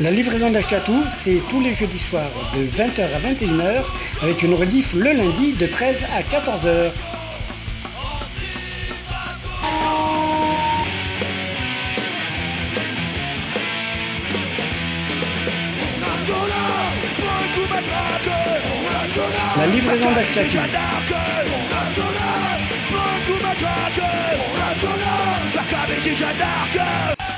La livraison d'Achetatou, c'est tous les jeudis soirs de 20h à 21h avec une rediff le lundi de 13 à 14h. La livraison d'Achetatou.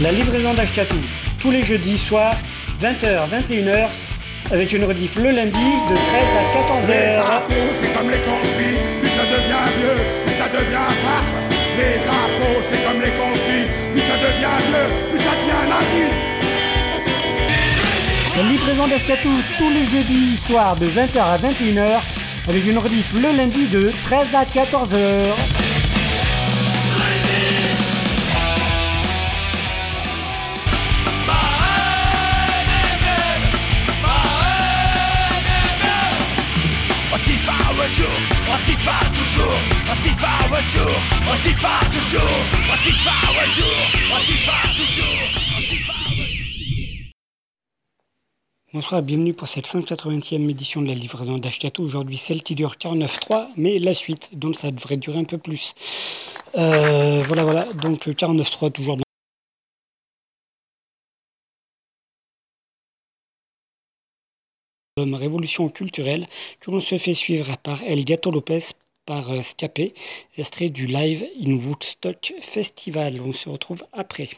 La livraison d'Ashkatou, tous les jeudis soirs, 20h, 21h, avec une rediff le lundi de 13 à Les 14h. impôts, c'est comme les conspires, plus ça devient vieux, plus ça devient farf. Les impôts, c'est comme les conspires, plus ça devient vieux, plus ça devient nazi. La livraison d'Ashkatou, tous les jeudis soirs de 20h à 21h, avec une rediff le lundi de 13 à 14h. Bonsoir, bienvenue pour cette 180e édition de la livraison d'Ashkatou. Aujourd'hui, celle qui dure 49.3, mais la suite, donc ça devrait durer un peu plus. Euh, voilà, voilà, donc 49.3 toujours dans révolution culturelle que l'on se fait suivre par El Gato Lopez par euh, Scapé, extrait du live in Woodstock Festival. On se retrouve après.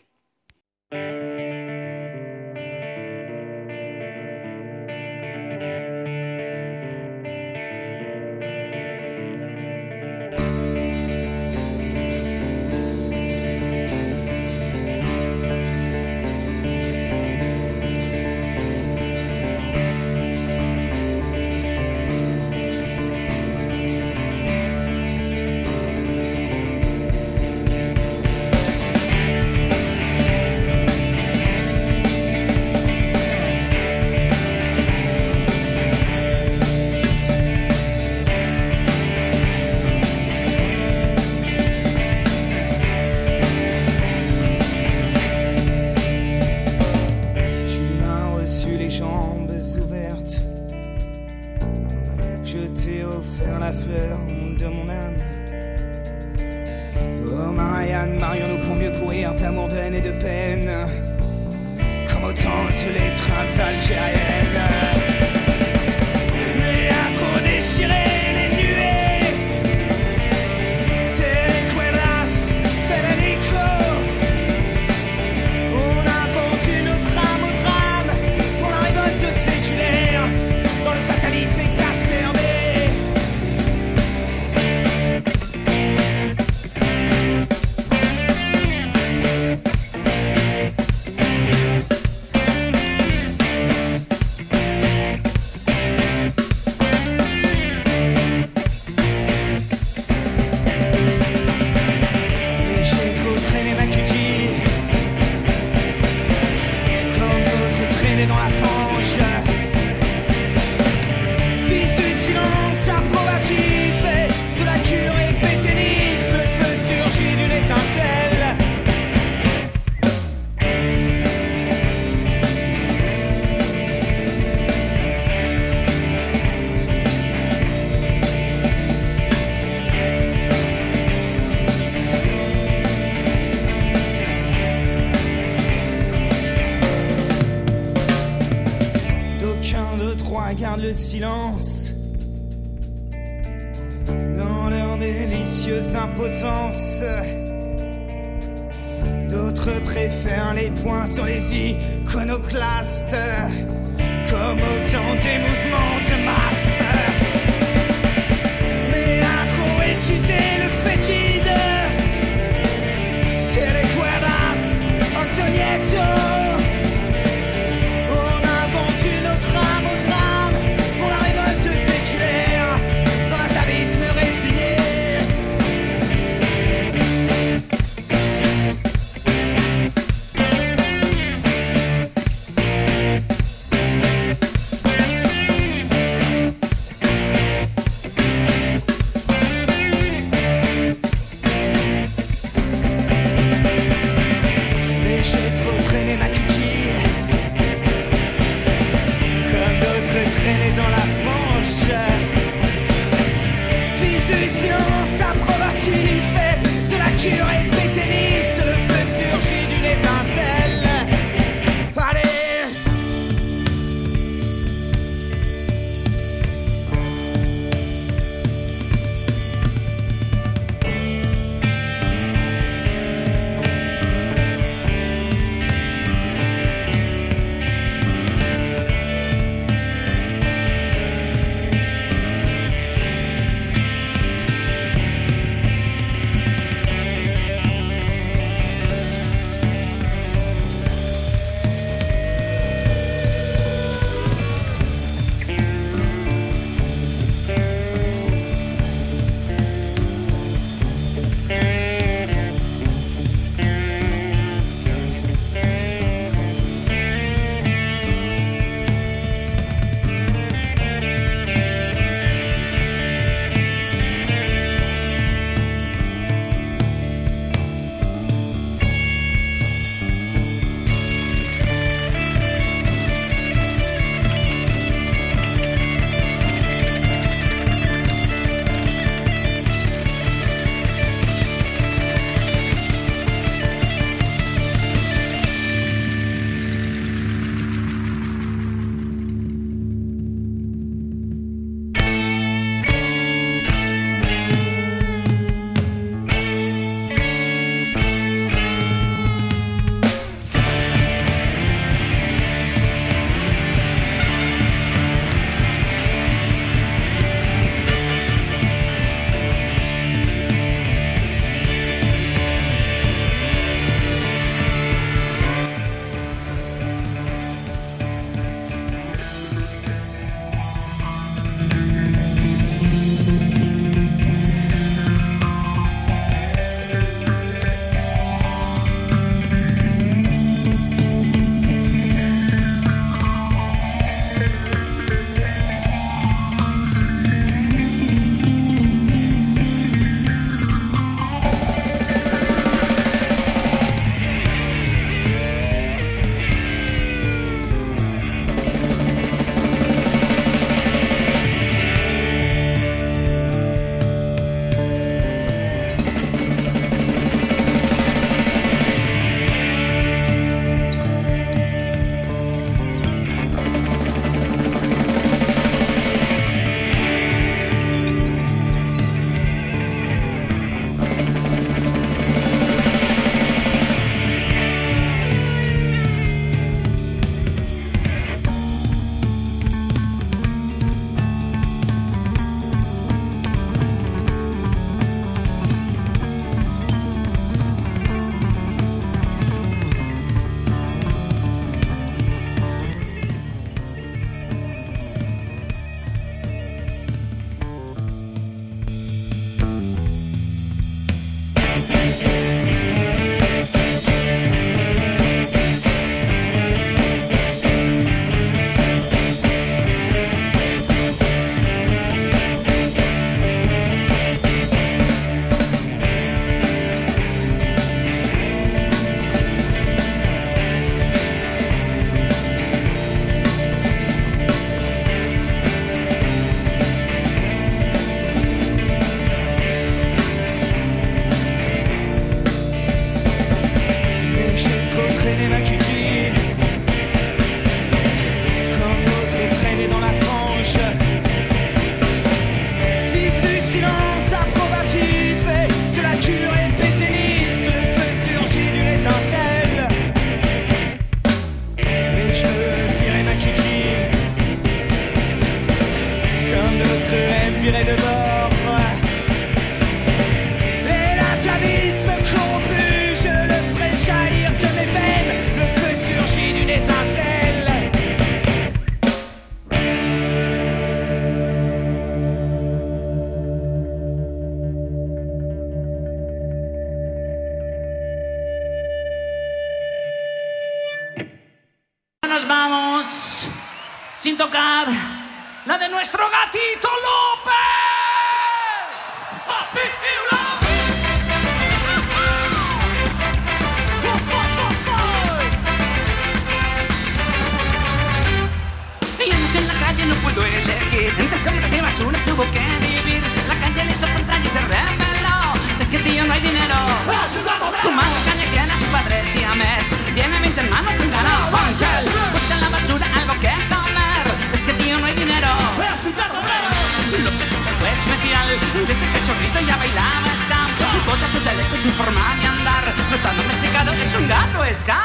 chaleco y su forma de andar. No está domesticado, es un gato ska.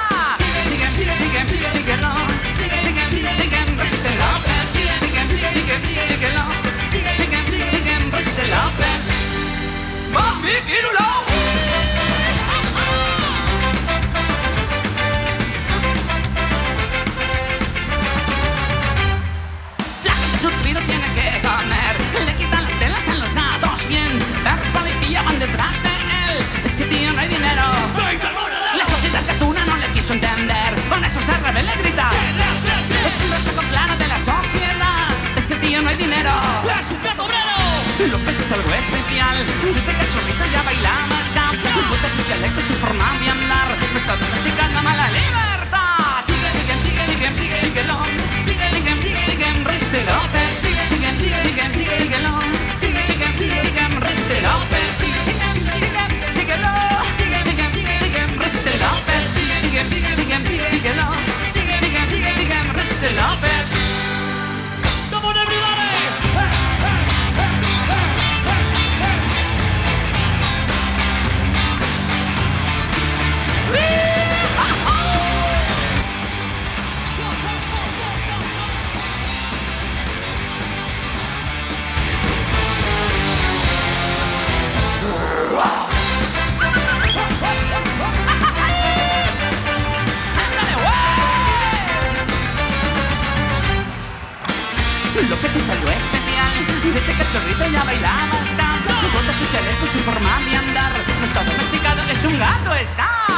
Siguen, siguen, siguen, siguen, siguen, siguen, siguen, siguen, siguen, resisten siguen, siguen, siguen, siguen, siguen, siguen, siguen, resisten Bobby Virulo. ve le grita. Es un reflejo claro de la sociedad. Es que tío no hay dinero. Es un gato obrero. López es algo especial. Desde cachorrito ya bailaba ska. Bota su chaleco, su forma de andar. No está su forma de andar no está domesticado, es un gato, está.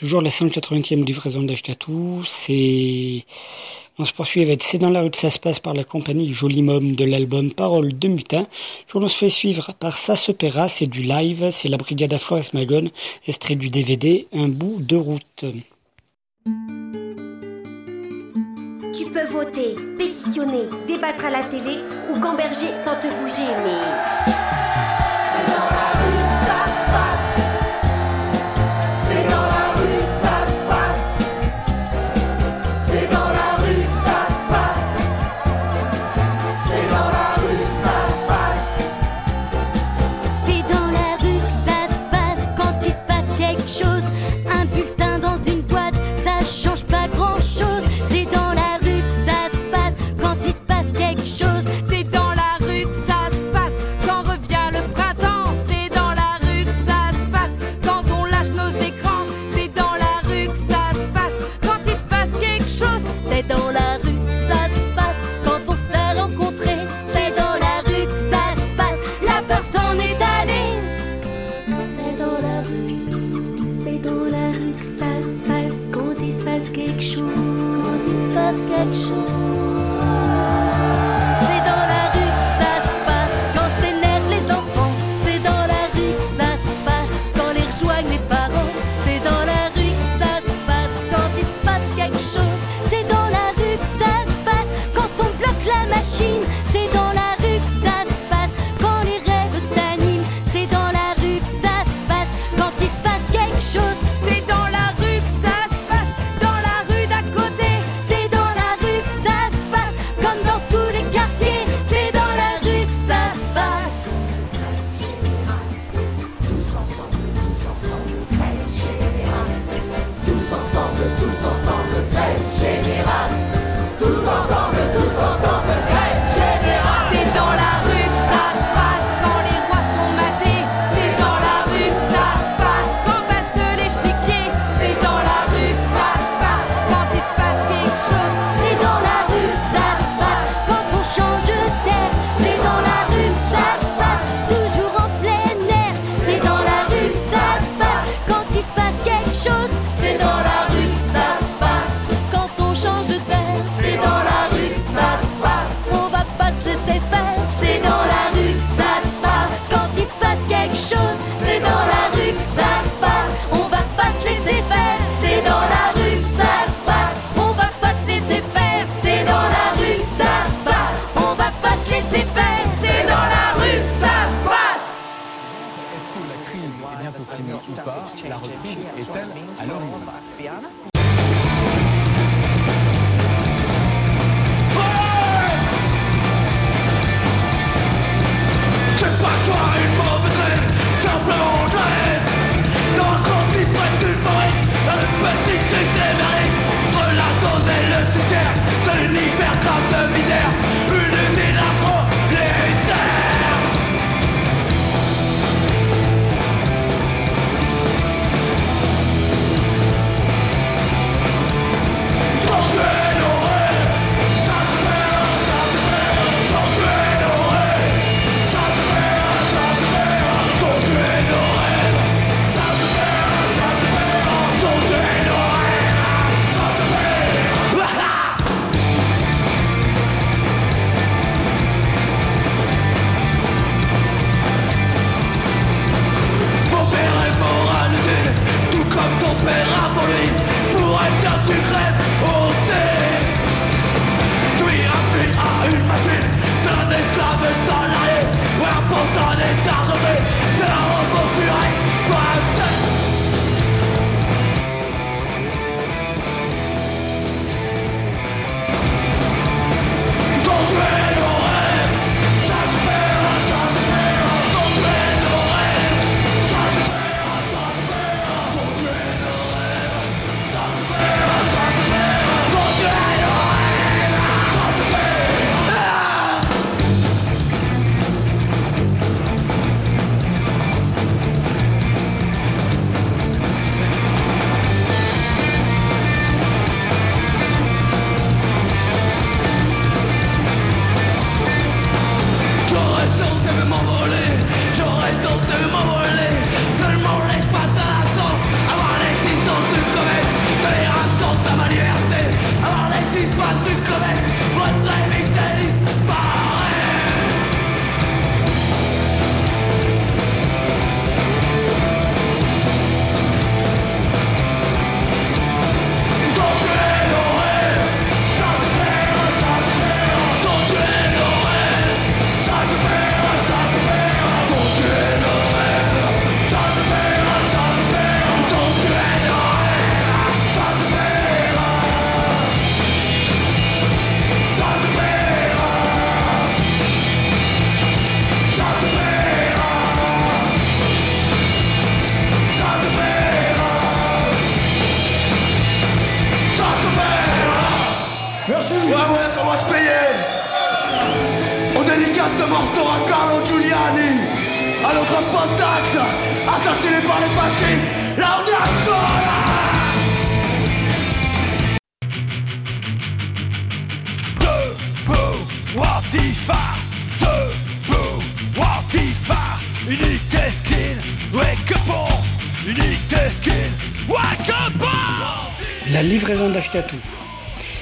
Toujours la 180e livraison d'Achetatou, c'est... On se poursuit avec C'est dans la rue que ça se passe par la compagnie Jolimum de l'album Parole de Mutin. Toujours on se fait suivre par Ça c'est du live, c'est la Brigade à Flores Magone, extrait du DVD Un bout de route. Tu peux voter, pétitionner, débattre à la télé ou gamberger sans te bouger, mais... morceau à Carlo Giuliani, à notre Pontax, assassiné par les fascistes, encore là Debout, Watifa, unité skin, wake up on, unité skin, wake up on La livraison d'Achetatou.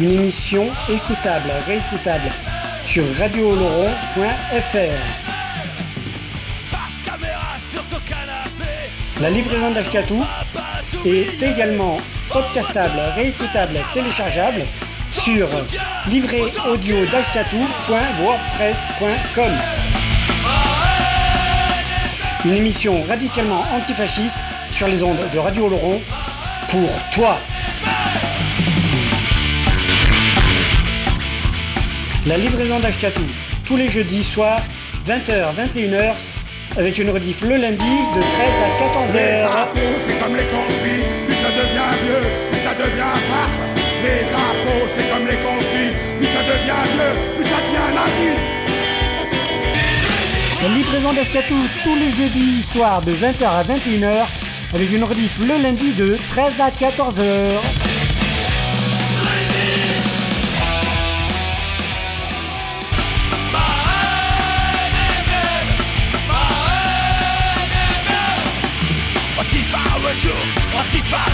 Une émission écoutable, réécoutable sur radiooloron.fr. La livraison d'Ashkatou est également podcastable, réécoutable, téléchargeable sur livréaudio.wordpress.com. Une émission radicalement antifasciste sur les ondes de Radio Oloron pour toi. La livraison d'Ashkatou, tous les jeudis soirs, 20h, 21h, avec une rediff le lundi de 13 à Les 14h. impôts, c'est comme les conspires, plus ça devient vieux, plus ça devient farf. Les impôts, c'est comme les conspires, plus ça devient vieux, plus ça devient nazi. La livraison d'Ashkatou, tous les jeudis soirs, de 20h à 21h, avec une rediff le lundi de 13 à 14h. Antifa.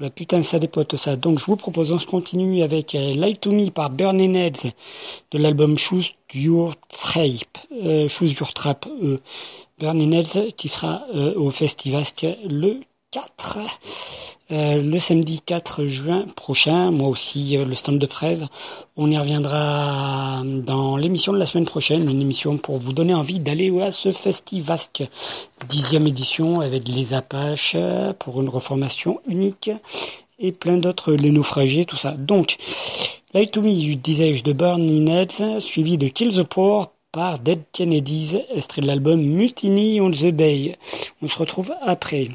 La putain, ça dépote ça. Donc je vous propose, on se continue avec euh, Light to Me par Burning Heads de l'album Choose Your Trap. Euh, Choose Your Trap. Euh, Burning Heads qui sera euh, au Festivasque le 4. Euh, le samedi 4 juin prochain, moi aussi euh, le stand de Prève. On y reviendra dans l'émission de la semaine prochaine, une émission pour vous donner envie d'aller à ce Festivasque, dixième édition avec les Apaches euh, pour une reformation unique et plein d'autres, les naufragés, tout ça. Donc, Light to Me, disais-je, de Burning Heads, suivi de Kill the Poor par Dead Kennedys, extrait de l'album Mutiny on the Bay. On se retrouve après.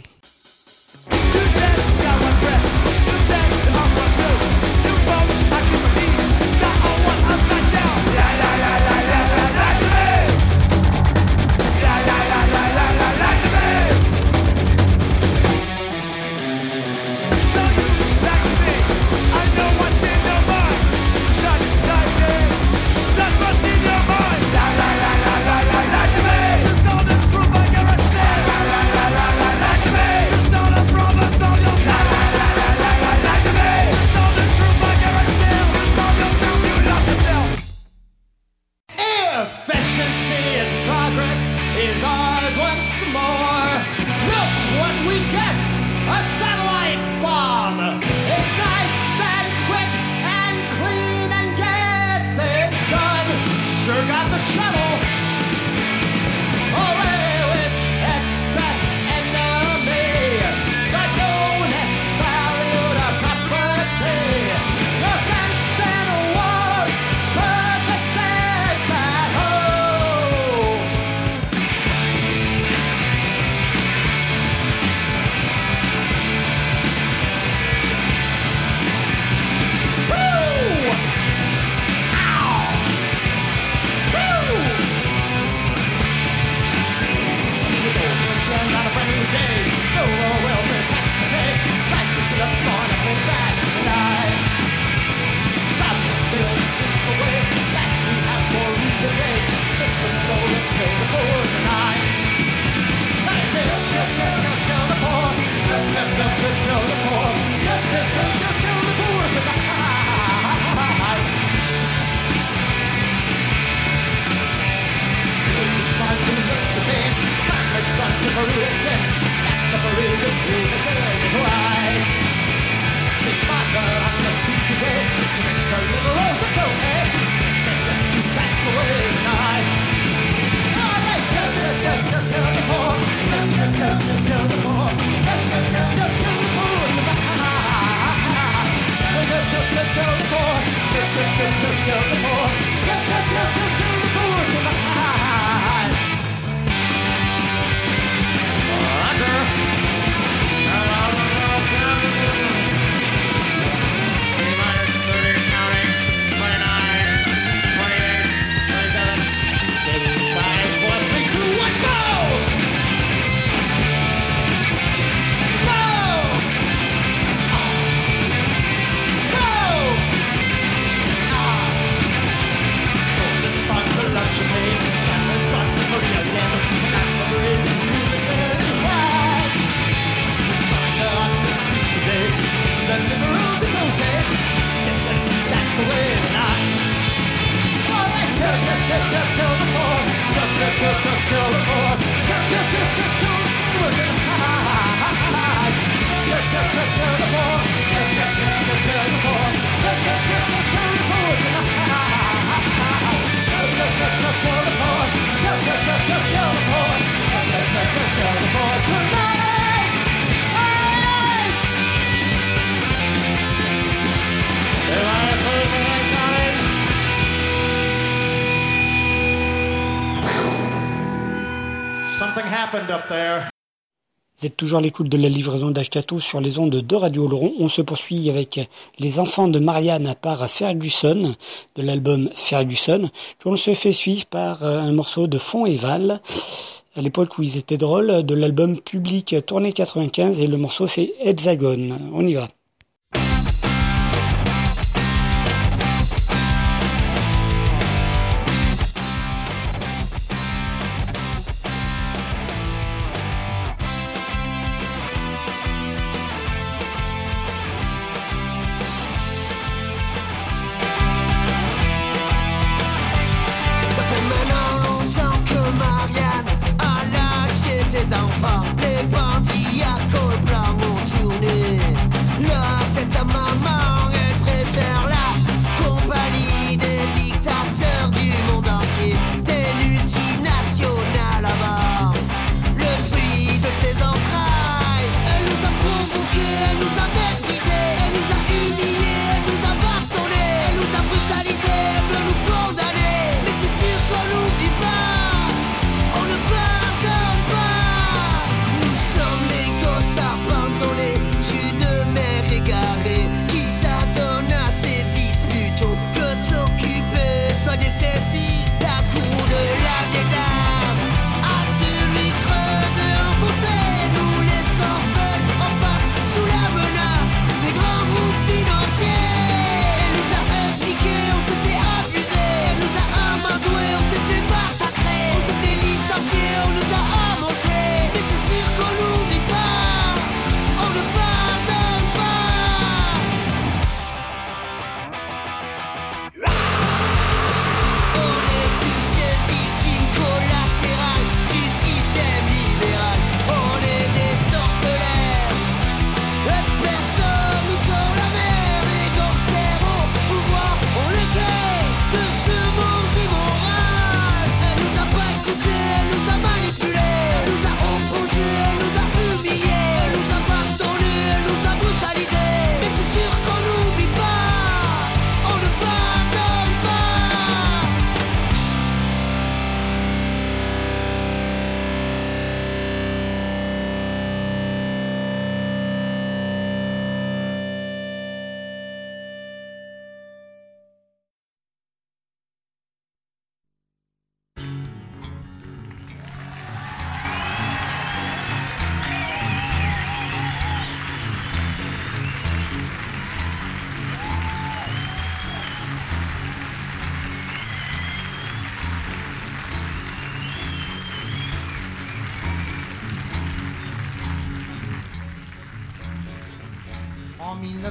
Vous êtes toujours à l'écoute de la livraison d'Ashkato sur les ondes de Radio Laurent. On se poursuit avec Les enfants de Marianne par Ferguson, de l'album Ferguson. Puis on se fait suivre par euh, un morceau de Fond et Val, à l'époque où ils étaient drôles, de l'album Public Tournée 95, et le morceau c'est Hexagone. On y va.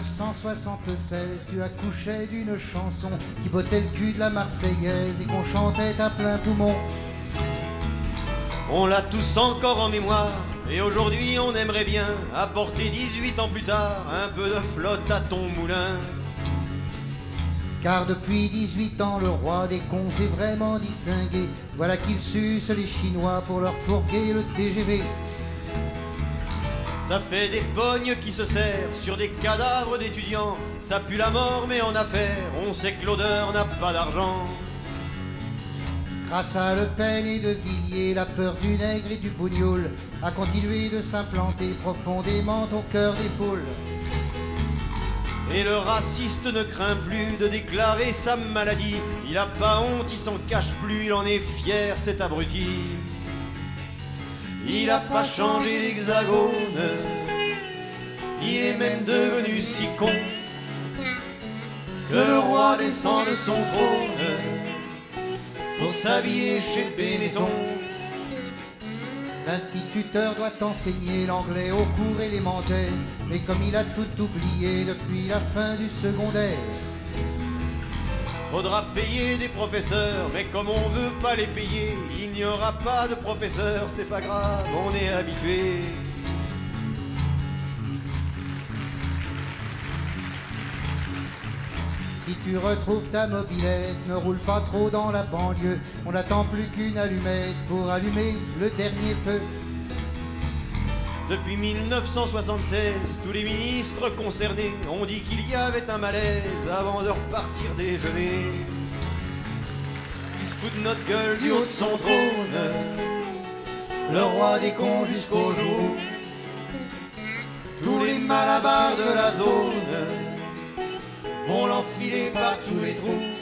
1976, tu accouchais d'une chanson qui bottait le cul de la Marseillaise et qu'on chantait à plein poumon. On l'a tous encore en mémoire, et aujourd'hui on aimerait bien apporter 18 ans plus tard un peu de flotte à ton moulin. Car depuis 18 ans, le roi des cons s'est vraiment distingué. Voilà qu'il suce les Chinois pour leur fourguer le TGV. Ça fait des pognes qui se serrent sur des cadavres d'étudiants. Ça pue la mort, mais en affaire, on sait que l'odeur n'a pas d'argent. Grâce à Le Pen et de Villiers, la peur du nègre et du bougnoul a continué de s'implanter profondément au cœur des foules. Et le raciste ne craint plus de déclarer sa maladie. Il a pas honte, il s'en cache plus, il en est fier, cet abruti. Il a pas changé l'hexagone, il est même devenu si con le roi descend de son trône pour s'habiller chez Benetton. L'instituteur doit enseigner l'anglais au cours élémentaire, mais comme il a tout oublié depuis la fin du secondaire, Faudra payer des professeurs, mais comme on veut pas les payer, il n'y aura pas de professeurs, c'est pas grave, on est habitué. si tu retrouves ta mobilette, ne roule pas trop dans la banlieue, on n'attend plus qu'une allumette pour allumer le dernier feu. Depuis 1976, tous les ministres concernés ont dit qu'il y avait un malaise avant de repartir déjeuner. Ils se foutent notre gueule du haut de son trône. le roi des cons jusqu'au jour. Tous les malabars de la zone vont l'enfiler par tous les trous.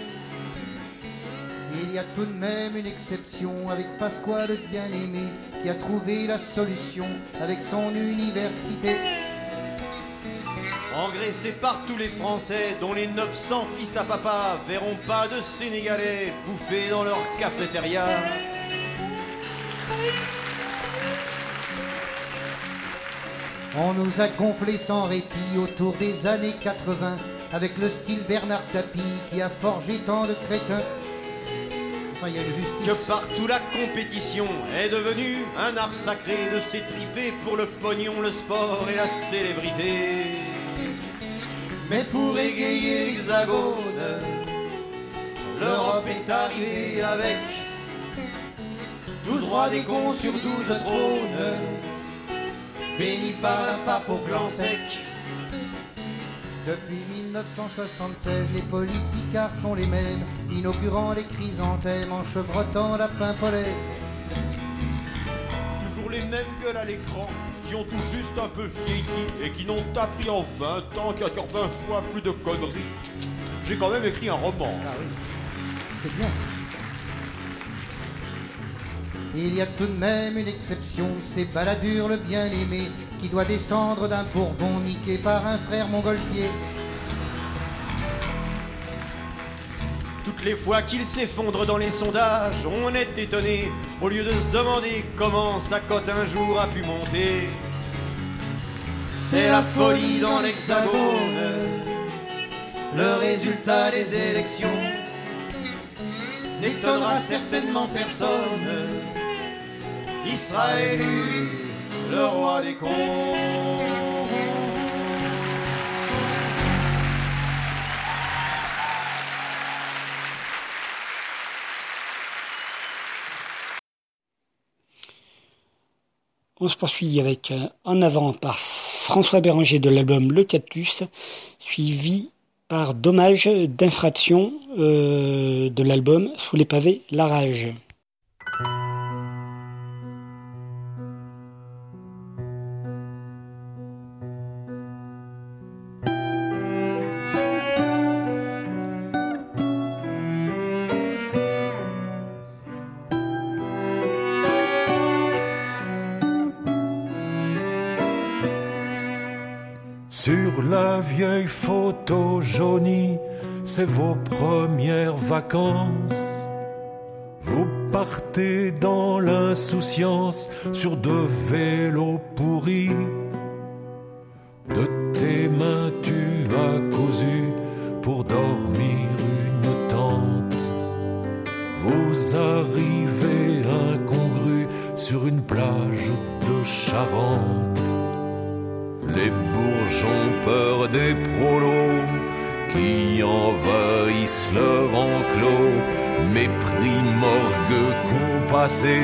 Il y a tout de même une exception avec Pasquale le bien-aimé qui a trouvé la solution avec son université. Engraissés par tous les Français, dont les 900 fils à papa verront pas de Sénégalais bouffer dans leur cafétéria. On nous a gonflé sans répit autour des années 80 avec le style Bernard Tapie qui a forgé tant de crétins. Que partout la compétition est devenue un art sacré de s'étriper pour le pognon, le sport et la célébrité. Mais pour égayer l'hexagone, l'Europe est arrivée avec 12 rois des cons sur 12 trônes, bénis par un pape au plan sec. Depuis 1976, les politicards sont les mêmes, inaugurant les chrysanthèmes en chevrotant la pimpolaise. Toujours les mêmes gueules à l'écran, qui ont tout juste un peu vieilli et qui n'ont appris en 20 ans qu'à dire 20 fois plus de conneries. J'ai quand même écrit un roman. C'est bien. Il y a tout de même une exception, c'est Balladur le bien-aimé qui doit descendre d'un bourbon niqué par un frère montgolfier. Toutes les fois qu'il s'effondre dans les sondages, on est étonné, au lieu de se demander comment sa cote un jour a pu monter. C'est la folie dans l'hexagone, le résultat des élections n'étonnera certainement personne. Il sera élu le roi des cons. On se poursuit avec euh, En avant par François Béranger de l'album Le Cactus, suivi par Dommage d'infraction euh, de l'album Sous les pavés, La Rage. Vieille photo jaunie, c'est vos premières vacances. Vous partez dans l'insouciance sur deux vélos pourris. De tes mains tu as cousu pour dormir une tente. Vous arrivez incongru sur une plage de Charente. Les bourgeons peur des prolos qui envahissent leur enclos. Mépris, morgue, compassé,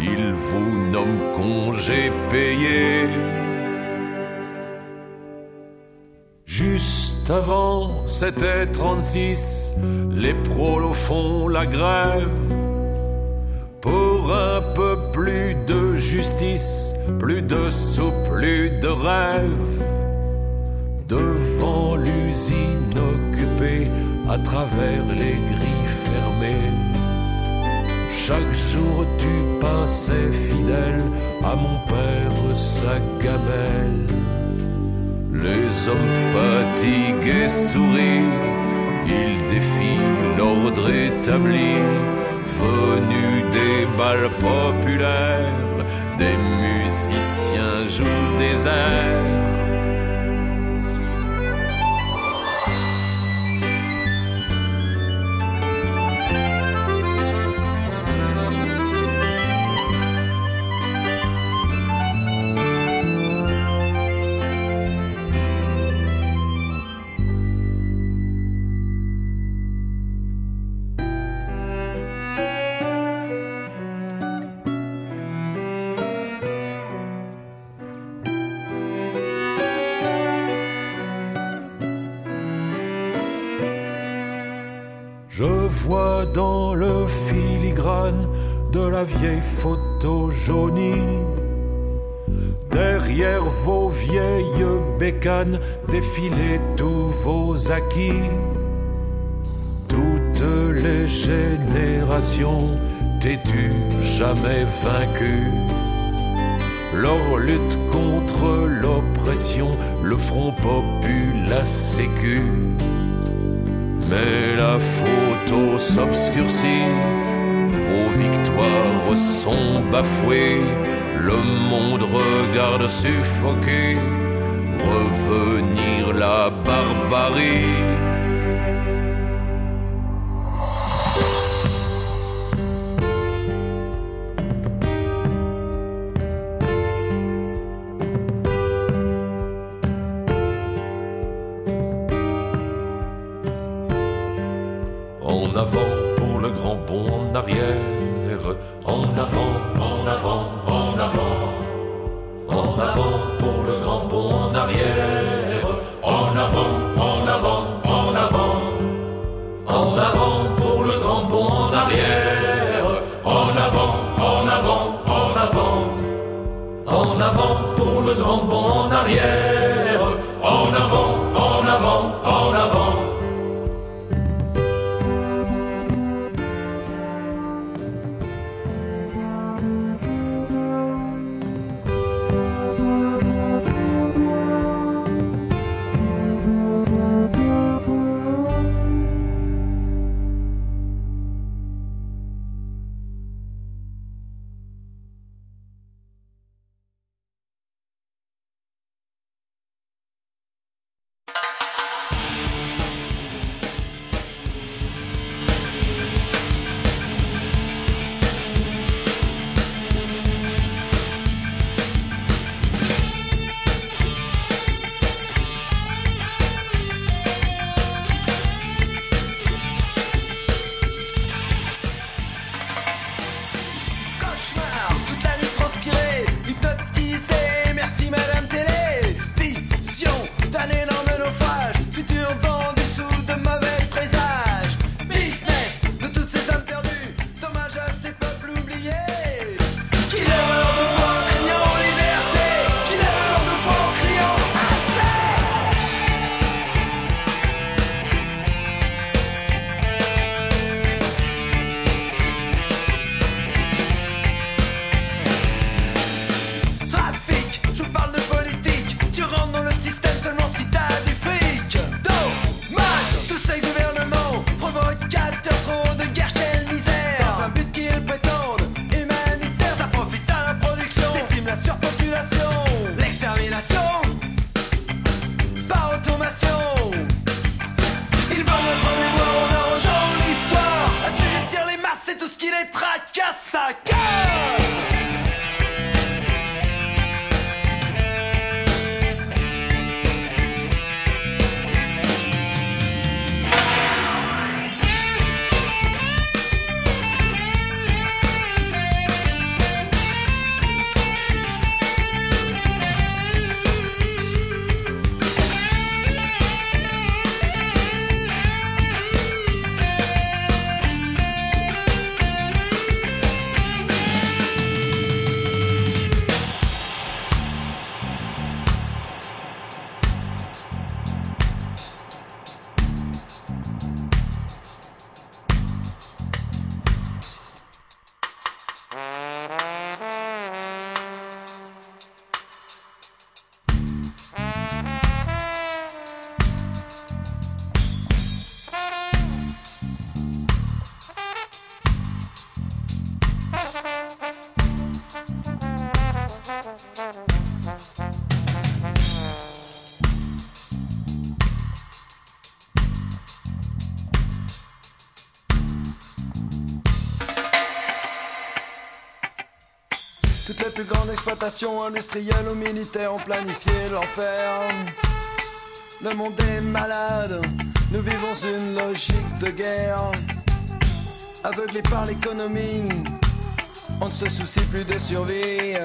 ils vous nomment congé payé. Juste avant, c'était 36, les prolos font la grève. Pour un peu plus de justice, plus de sous, plus de rêve. Devant l'usine occupée, à travers les grilles fermées. Chaque jour tu passais fidèle à mon père sa gamelle. Les hommes fatigués sourient, ils défient l'ordre établi, venus des balles populaires, des musiciens jouent des airs. Je vois dans le filigrane de la vieille photo jaunie, derrière vos vieilles bécanes, défiler tous vos acquis. Toutes les générations têtues, jamais vaincues, leur lutte contre l'oppression, le front populaire sécu. Mais la photo s'obscurcit, vos victoires sont bafouées, le monde regarde suffoqué revenir la barbarie. exploitation industrielle aux militaires ont planifié l'enfer. Le monde est malade, nous vivons une logique de guerre. Aveuglés par l'économie, on ne se soucie plus de survie.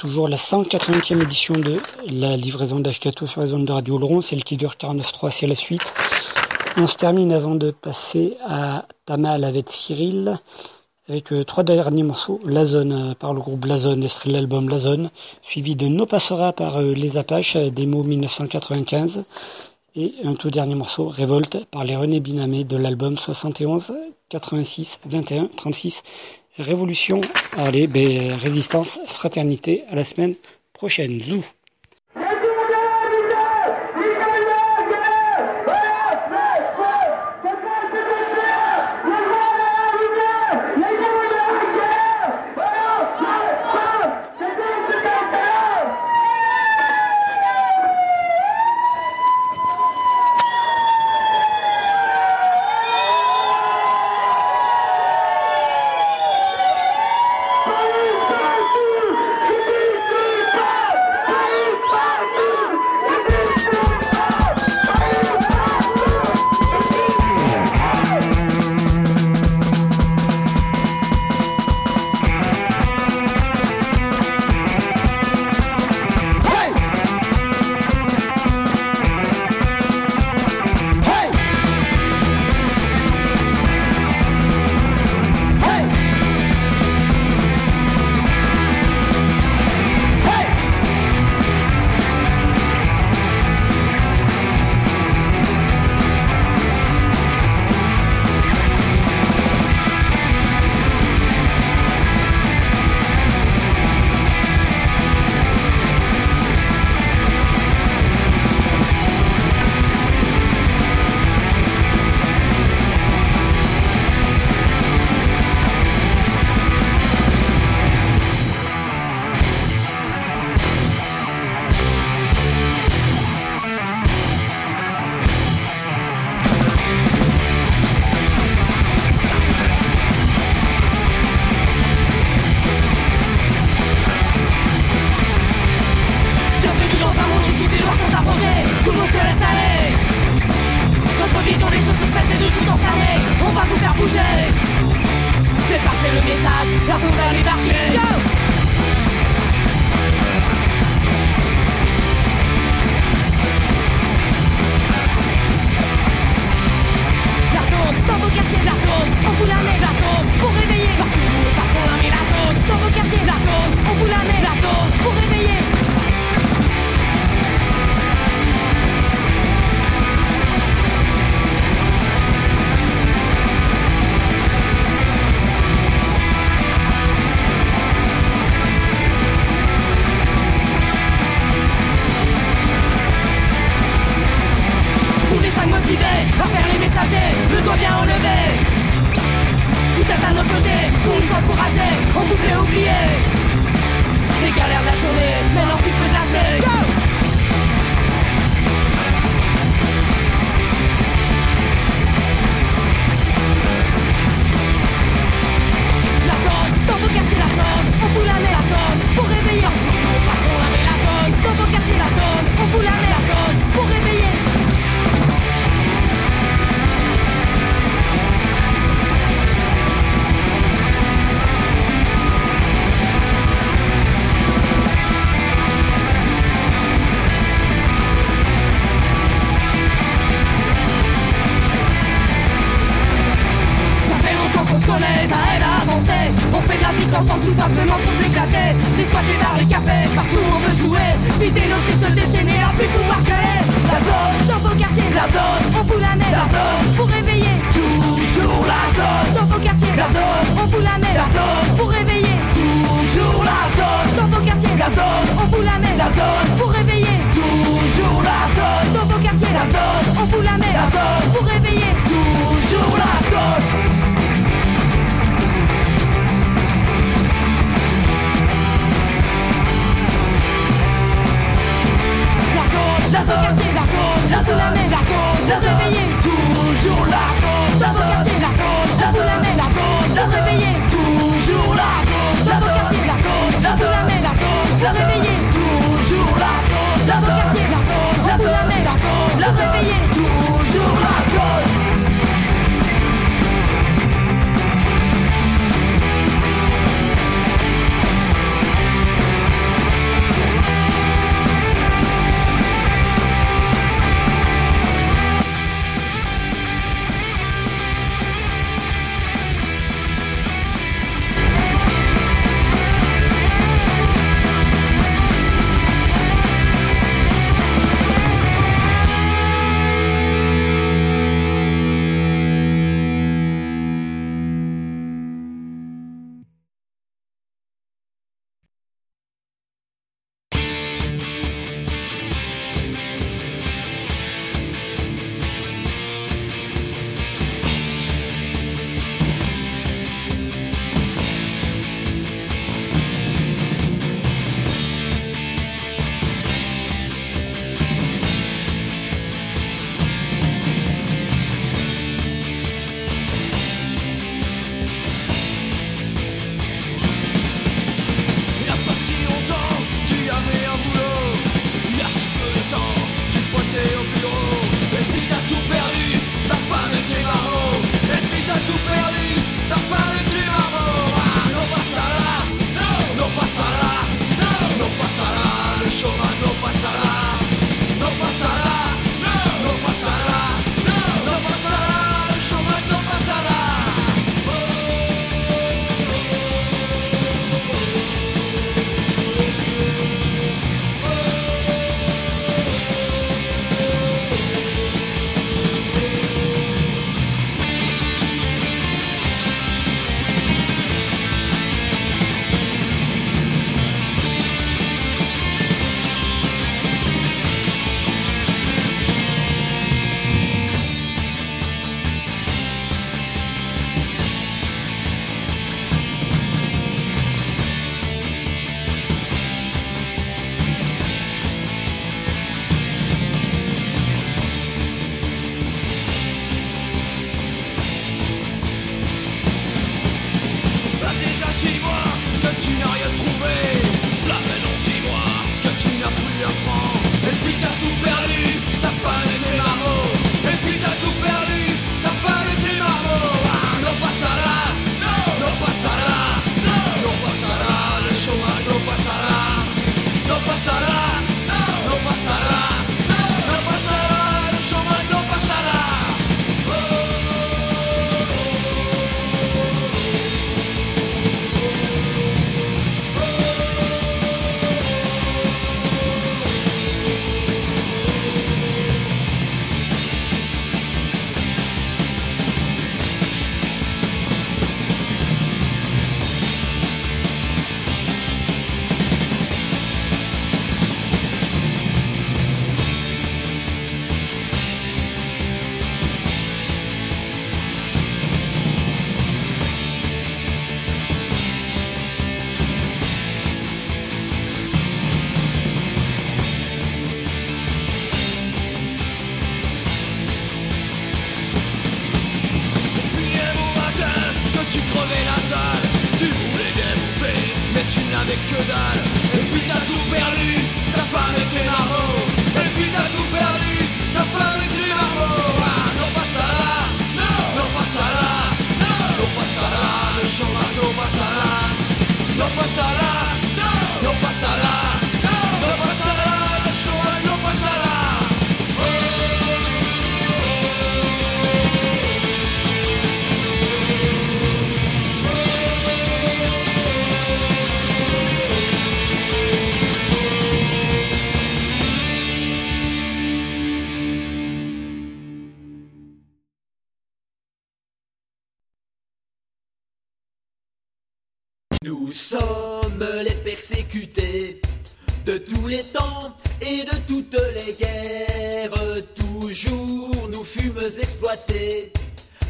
toujours la 180e édition de la livraison d'HK2 sur la zone de Radio Laurent, celle qui dure 49.3, c'est la suite. On se termine avant de passer à Tamal avec Cyril, avec euh, trois derniers morceaux, La Zone euh, par le groupe La Zone, extrait de l'album La Zone, suivi de No Passera par euh, Les Apaches, démo 1995, et un tout dernier morceau, Révolte, par les René Binamé de l'album 71, 86, 21, 36, Révolution, allez, ben, résistance, fraternité, à la semaine prochaine. Zou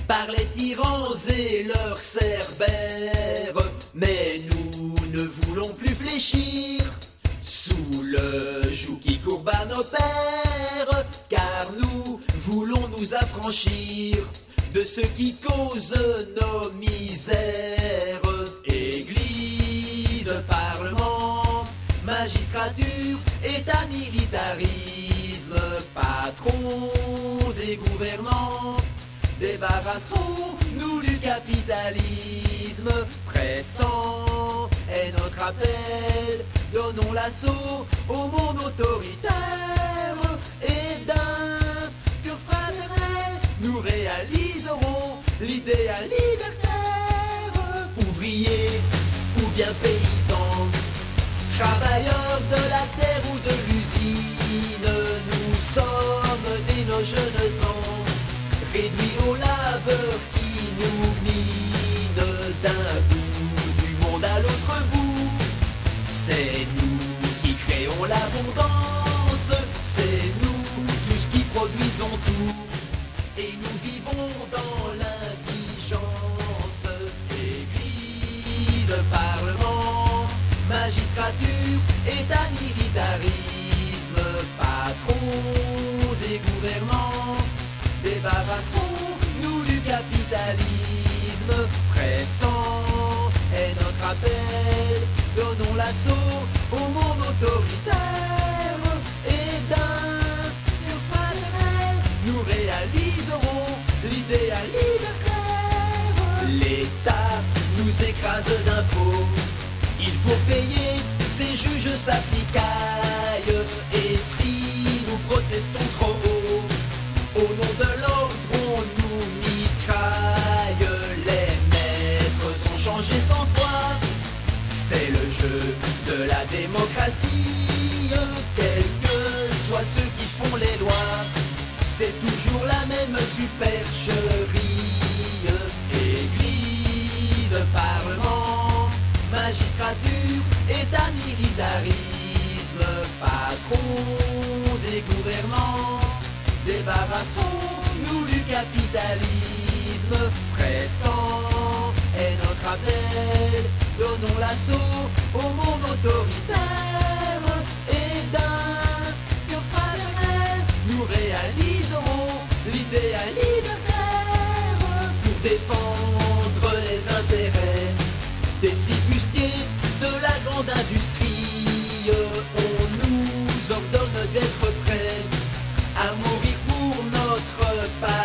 par les tyrans et leurs cerbères. Mais nous ne voulons plus fléchir sous le joug qui courbe à nos pères, car nous voulons nous affranchir de ce qui cause nos misères. Église, parlement, magistrature, état militarisme, patrons et gouvernants, débarrassons-nous du capitalisme pressant est notre appel. Donnons l'assaut au monde autoritaire et d'un cœur fraternel, nous réaliserons l'idéal libertaire. Ouvriers ou bien paysans, travailleurs de la terre ou de nos jeunes ans, réduits au labeur qui nous mine d'un bout du monde à l'autre bout. C'est nous qui créons l'abondance, débarrassons-nous du capitalisme pressant est notre appel. Donnons l'assaut au monde autoritaire et d'un cœur fraternel, nous réaliserons l'idéal libertaire. L'État nous écrase d'impôts, il faut payer, ces juges s'applicaillent. Démocratie. Quels que soient ceux qui font les lois, c'est toujours la même supercherie. Église, parlement, magistrature, état militarisme, patrons et gouvernants. Débarrassons-nous du capitalisme pressant est notre appel. Donnons l'assaut au monde autoritaire et d'un cœur fraternel, nous réaliserons l'idéal libertaire pour défendre les intérêts des flibustiers de la grande industrie. On nous ordonne d'être prêts à mourir pour notre patrie.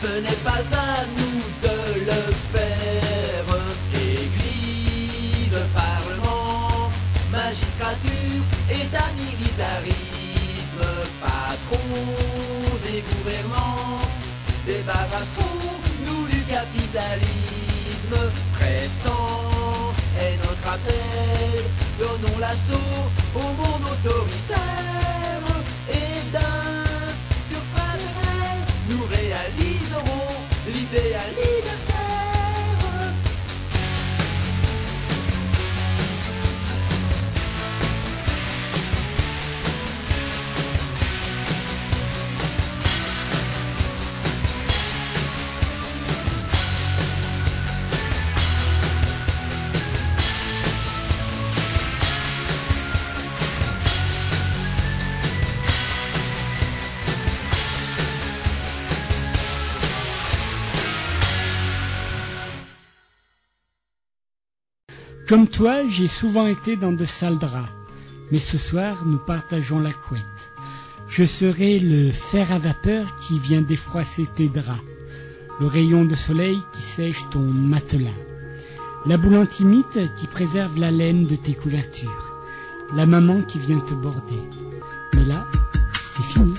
Ce n'est pas à nous de le faire. Église, parlement, magistrature, état militarisme, patrons et gouvernants, débarrassons-nous du capitalisme. Pressant est notre appel, donnons l'assaut au monde autoritaire et d'un pur nous réaliserons l'idéal Comme toi, j'ai souvent été dans de sales draps, mais ce soir, nous partageons la couette. Je serai le fer à vapeur qui vient défroisser tes draps, le rayon de soleil qui sèche ton matelas, la boule antimite qui préserve la laine de tes couvertures, la maman qui vient te border. Mais là, c'est fini.